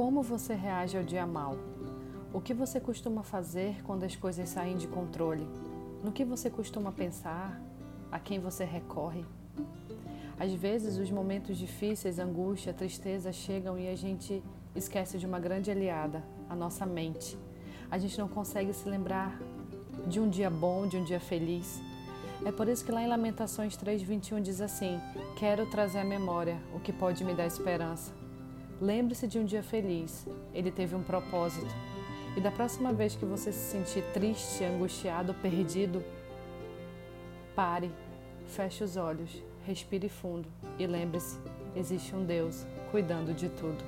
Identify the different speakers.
Speaker 1: Como você reage ao dia mal? O que você costuma fazer quando as coisas saem de controle? No que você costuma pensar? A quem você recorre? Às vezes, os momentos difíceis, angústia, tristeza chegam e a gente esquece de uma grande aliada, a nossa mente. A gente não consegue se lembrar de um dia bom, de um dia feliz. É por isso que lá em Lamentações 3:21 diz assim: Quero trazer à memória o que pode me dar esperança. Lembre-se de um dia feliz. Ele teve um propósito. E da próxima vez que você se sentir triste, angustiado, perdido, pare, feche os olhos, respire fundo e lembre-se: existe um Deus cuidando de tudo.